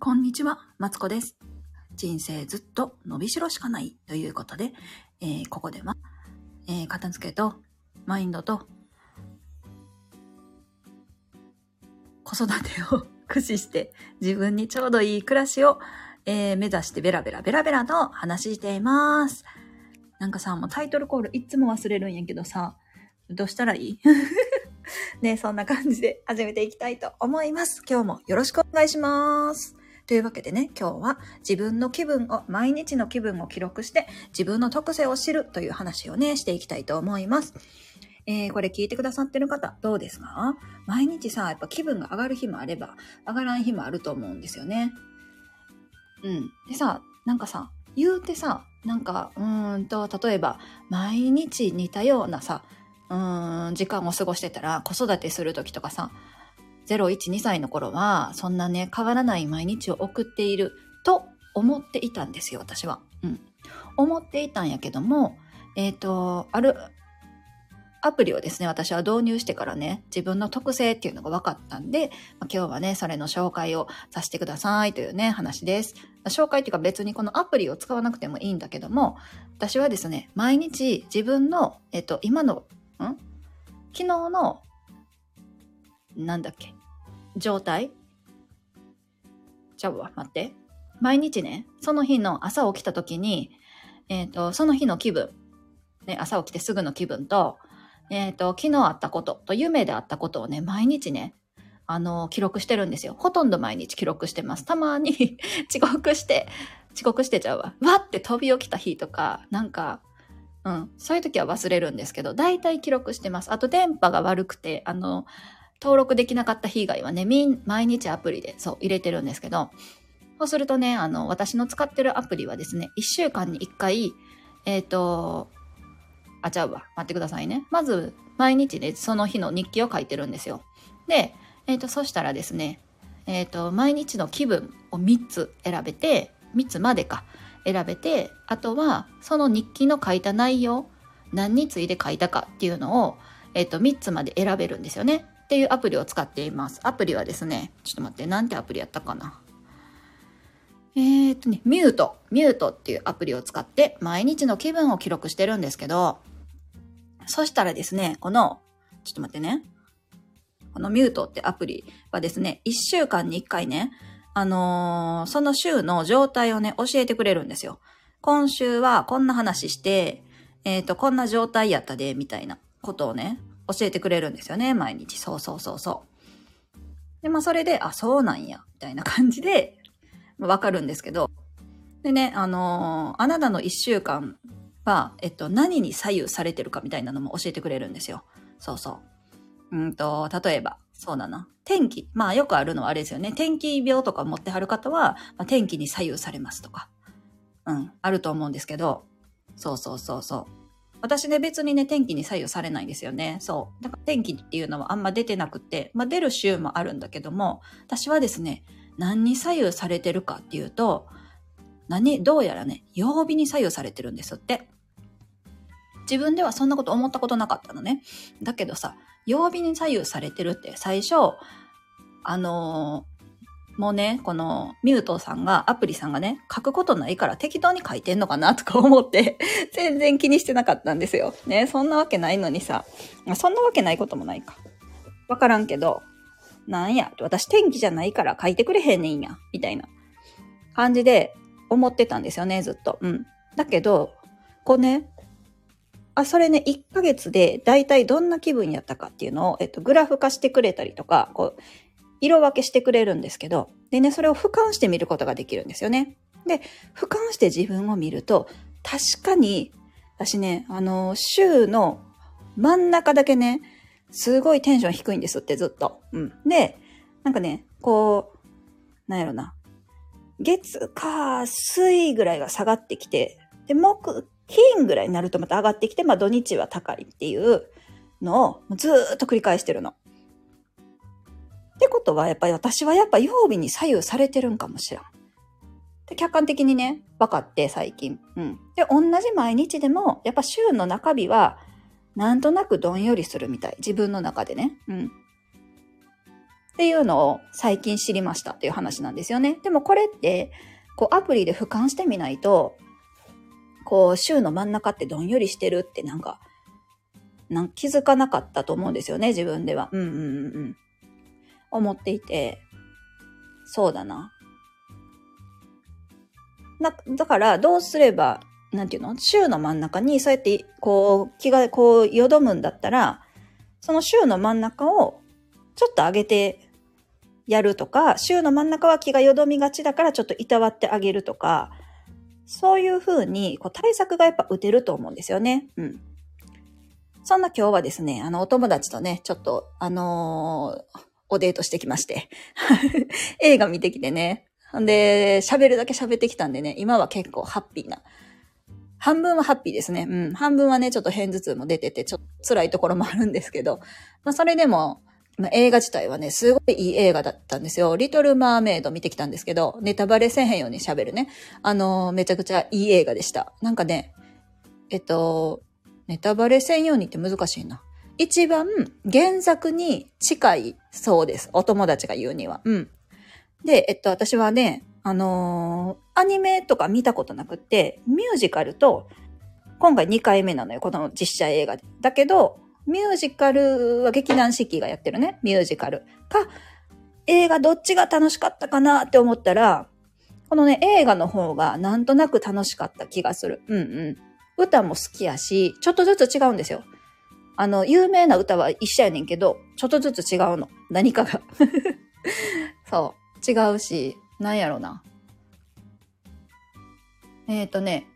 こんにちは、マツコです。人生ずっと伸びしろしかないということで、えーここでは、えー片付けとマインドと子育てを 駆使して自分にちょうどいい暮らしを、えー目指してベラベラベラベラと話しています。なんかさ、もうタイトルコールいつも忘れるんやけどさ、どうしたらいい？ね、そんな感じで始めていきたいと思います。今日もよろしくお願いします。というわけでね、今日は自分の気分を、毎日の気分を記録して自分の特性を知るという話をね、していきたいと思います。えー、これ聞いてくださってる方、どうですか？毎日さ、やっぱ気分が上がる日もあれば、上がらん日もあると思うんですよね。うん。でさ、なんかさ、言うてさ、なんか、うーんと、例えば、毎日似たようなさ、うーん、時間を過ごしてたら、子育てする時とかさ、0、1、2歳の頃は、そんなね、変わらない毎日を送っていると思っていたんですよ、私は。うん。思っていたんやけども、えっ、と、ある、アプリをですね、私は導入してからね、自分の特性っていうのが分かったんで、まあ今日はね、それの紹介をさせてくださいというね、話です。紹介っていうか別にこのアプリを使わなくてもいいんだけども、私はですね、毎日自分の、えっと、今の、ん？昨日の、なんだっけ、状態？ちゃうわ、待って。毎日ね、その日の朝起きた時に、えっ、と、その日の気分、ね、朝起きてすぐの気分と、えっ、と、昨日あったことと夢であったことをね、毎日ね、あの、記録してるんですよ。ほとんど毎日記録してます。たまに 遅刻して、遅刻してちゃうわ。わって飛び起きた日とか、なんか、うん、そういう時は忘れるんですけど、大体記録してます。あと電波が悪くて、あの、登録できなかった日以外はね、みん、毎日アプリで、そう、入れてるんですけど、そうするとね、あの、私の使ってるアプリはですね、1週間に1回、えっ、と、あ、ちゃうわ。待ってくださいね。まず、毎日ね、その日の日記を書いてるんですよ。で、えっ、と、そしたらですね、えっ、と、毎日の気分を3つ選べて、3つまでか、選べて、あとは、その日記の書いた内容、何について書いたかっていうのを、えっ、と、3つまで選べるんですよね。っていうアプリを使っています。アプリはですね、ちょっと待って、なんてアプリやったかな。えー、っとね、ミュート、ミュートっていうアプリを使って毎日の気分を記録してるんですけど、そしたらですね、この、ちょっと待ってね。このミュートってアプリはですね、1週間に1回ね、あのーその週の状態をね、教えてくれるんですよ。今週はこんな話して、えっ、と、こんな状態やったで、みたいなことをね、教えてくれるんですよね、毎日。そうそうそうそう。で、まあ、それで、あ、そうなんや、みたいな感じで、まわかるんですけど、でね、あのーあなたの一週間は、えっと、何に左右されてるかみたいなのも教えてくれるんですよ。そうそう。うんと、例えば、そうだな。天気。まあよくあるのはあれですよね。天気病とか持ってはる方は、まあ、天気に左右されますとか。うん、あると思うんですけど、そうそうそうそう。私ね、別にね、天気に左右されないんですよね。そう。だから天気っていうのはあんま出てなくて、まあ出る週もあるんだけども、私はですね、何に左右されてるかっていうと、何、どうやらね、曜日に左右されてるんですって。自分ではそんなこと思ったことなかったのね。だけどさ、曜日に左右されてるって最初、あのーもうね、このミュートさんが、アプリさんがね、書くことないから適当に書いてんのかなとか思って、全然気にしてなかったんですよ。ね、そんなわけないのにさ、そんなわけないこともないか。わからんけど、なんや、私天気じゃないから書いてくれへんねんや、みたいな感じで思ってたんですよね、ずっと。うん。だけど、こうね、あ、それね、1ヶ月で大体どんな気分やったかっていうのを、えっと、グラフ化してくれたりとか、こう、色分けしてくれるんですけど、でね、それを俯瞰して見ることができるんですよね。で、俯瞰して自分を見ると、確かに、私ね、あの、週の真ん中だけね、すごいテンション低いんですって、ずっと。うん。で、なんかね、こう、なんやろな。月、火、水ぐらいが下がってきて、で、木、金ぐらいになるとまた上がってきて、まあ土日は高いっていうのをずっと繰り返してるの。ってことは、やっぱり私はやっぱ曜日に左右されてるんかもしらん。で、客観的にね、分かって最近。うん。で、同じ毎日でも、やっぱ週の中日は、なんとなくどんよりするみたい。自分の中でね。うん。っていうのを最近知りましたっていう話なんですよね。でもこれって、こうアプリで俯瞰してみないと、こう週の真ん中ってどんよりしてるってなんか、なん気づかなかったと思うんですよね、自分では。うんうんうんうん。思っていて、そうだな。な、だからどうすれば、なんていうの？週の真ん中にそうやってこう気がこうよどむんだったら、その週の真ん中をちょっと上げてやるとか、週の真ん中は気がよどみがちだからちょっといたわってあげるとか、そういうふうにこう対策がやっぱ打てると思うんですよね。うん。そんな今日はですね、あのお友達とね、ちょっとあのー、おデートしてきまして。映画見てきてね。んで、喋るだけ喋ってきたんでね、今は結構ハッピーな。半分はハッピーですね。うん。半分はね、ちょっと偏頭痛も出てて、ちょっと辛いところもあるんですけど、まあそれでも、まあ、映画自体はね、すごいいい映画だったんですよ。リトル・マーメイド見てきたんですけど、ネタバレせへんように喋るね。あのー、めちゃくちゃいい映画でした。なんかね、えっと、ネタバレせんようにって難しいな。一番原作に近いそうです。お友達が言うには。うん。で、えっと、私はね、あのー、アニメとか見たことなくって、ミュージカルと、今回2回目なのよ、この実写映画で。だけど、ミュージカルは劇団四季がやってるね、ミュージカル。か、映画どっちが楽しかったかなって思ったら、このね、映画の方がなんとなく楽しかった気がする。うんうん。歌も好きやし、ちょっとずつ違うんですよ。あの、有名な歌は一緒やねんけど、ちょっとずつ違うの。何かが。そう。違うし、なんやろな。えっ、ー、とね、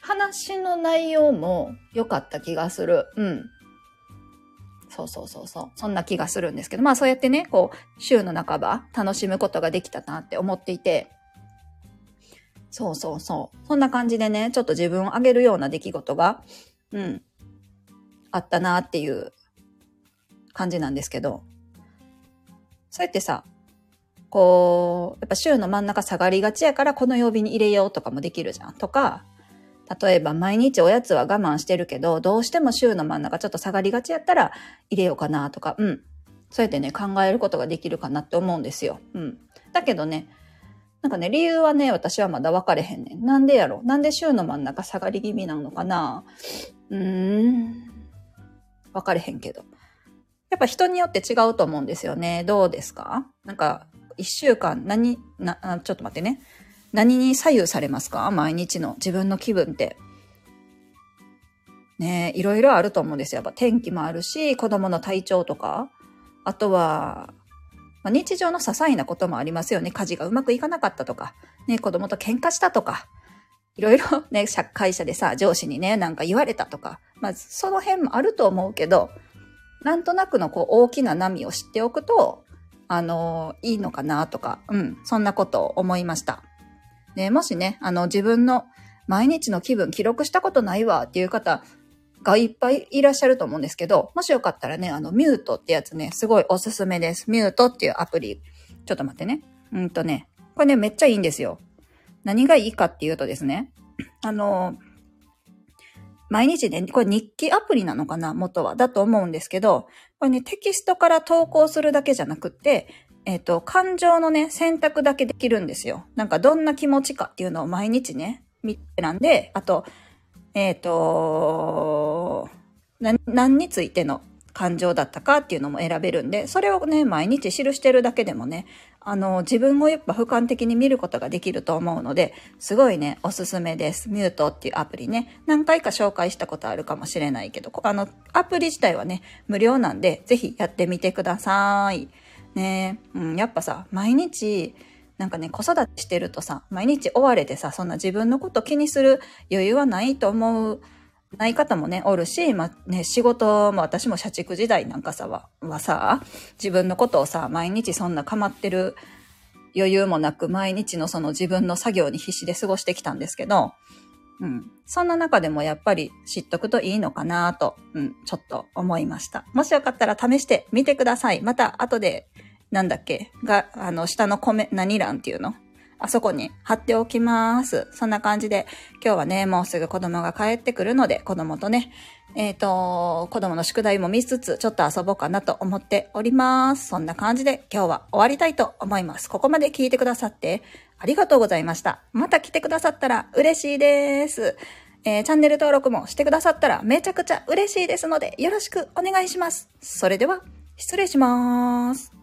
話の内容も良かった気がする。うん。そうそうそうそう。そんな気がするんですけど、まあそうやってね、こう、週の半ば楽しむことができたなって思っていて、そうそうそう。そんな感じでね、ちょっと自分を上げるような出来事が、うん、あったなっていう感じなんですけど、そうやってさ、こう、やっぱ週の真ん中下がりがちやからこの曜日に入れようとかもできるじゃん。とか、例えば毎日おやつは我慢してるけど、どうしても週の真ん中ちょっと下がりがちやったら入れようかなとか、うん。そうやってね、考えることができるかなって思うんですよ。うん。だけどね、なんかね、理由はね、私はまだ分かれへんねん。なんでやろなんで週の真ん中下がり気味なのかな？うーん。分かれへんけど。やっぱ人によって違うと思うんですよね。どうですか？なんか、一週間何、な、ちょっと待ってね。何に左右されますか？毎日の自分の気分って。ねいろいろあると思うんですよ。やっぱ天気もあるし、子供の体調とか、あとは、まあ、日常の些細なこともありますよね。家事がうまくいかなかったとか、ね、子供と喧嘩したとか、いろいろ ね、会社でさ、上司にね、なんか言われたとか、まあ、その辺もあると思うけど、なんとなくのこう大きな波を知っておくと、あの、いいのかなとか、うん、そんなことを思いました。ね、もしね、あの、自分の毎日の気分記録したことないわっていう方がいっぱいいらっしゃると思うんですけど、もしよかったらね、あの、ミュートってやつね、すごいおすすめです。ミュートっていうアプリ。ちょっと待ってね。うんとね、これね、めっちゃいいんですよ。何がいいかっていうとですね、あの、毎日ね、これ日記アプリなのかな元は。だと思うんですけど、これね、テキストから投稿するだけじゃなくって、えっ、ー、と、感情のね、選択だけできるんですよ。なんかどんな気持ちかっていうのを毎日ね、見てなんで、あと、えっ、ー、と、何についての感情だったかっていうのも選べるんで、それをね、毎日記してるだけでもね、あの、自分をやっぱ俯瞰的に見ることができると思うので、すごいね、おすすめです。ミュートっていうアプリね、何回か紹介したことあるかもしれないけど、あの、アプリ自体はね、無料なんで、ぜひやってみてください。ねうん、やっぱさ、毎日、なんかね、子育てしてるとさ、毎日追われてさ、そんな自分のこと気にする余裕はないと思う、ない方もね、おるし、まあね、仕事も私も社畜時代なんかさは、はさ、自分のことをさ、毎日そんな構ってる余裕もなく、毎日のその自分の作業に必死で過ごしてきたんですけど、うん。そんな中でもやっぱり知っとくといいのかなと、うん、ちょっと思いました。もしよかったら試してみてください。また後で、なんだっけが、あの、下のコメ、何欄っていうの？あそこに貼っておきます。そんな感じで、今日はね、もうすぐ子供が帰ってくるので、子供とね、えっ、と、子供の宿題も見つつ、ちょっと遊ぼうかなと思っております。そんな感じで今日は終わりたいと思います。ここまで聞いてくださってありがとうございました。また来てくださったら嬉しいです。えーチャンネル登録もしてくださったらめちゃくちゃ嬉しいですので、よろしくお願いします。それでは、失礼します。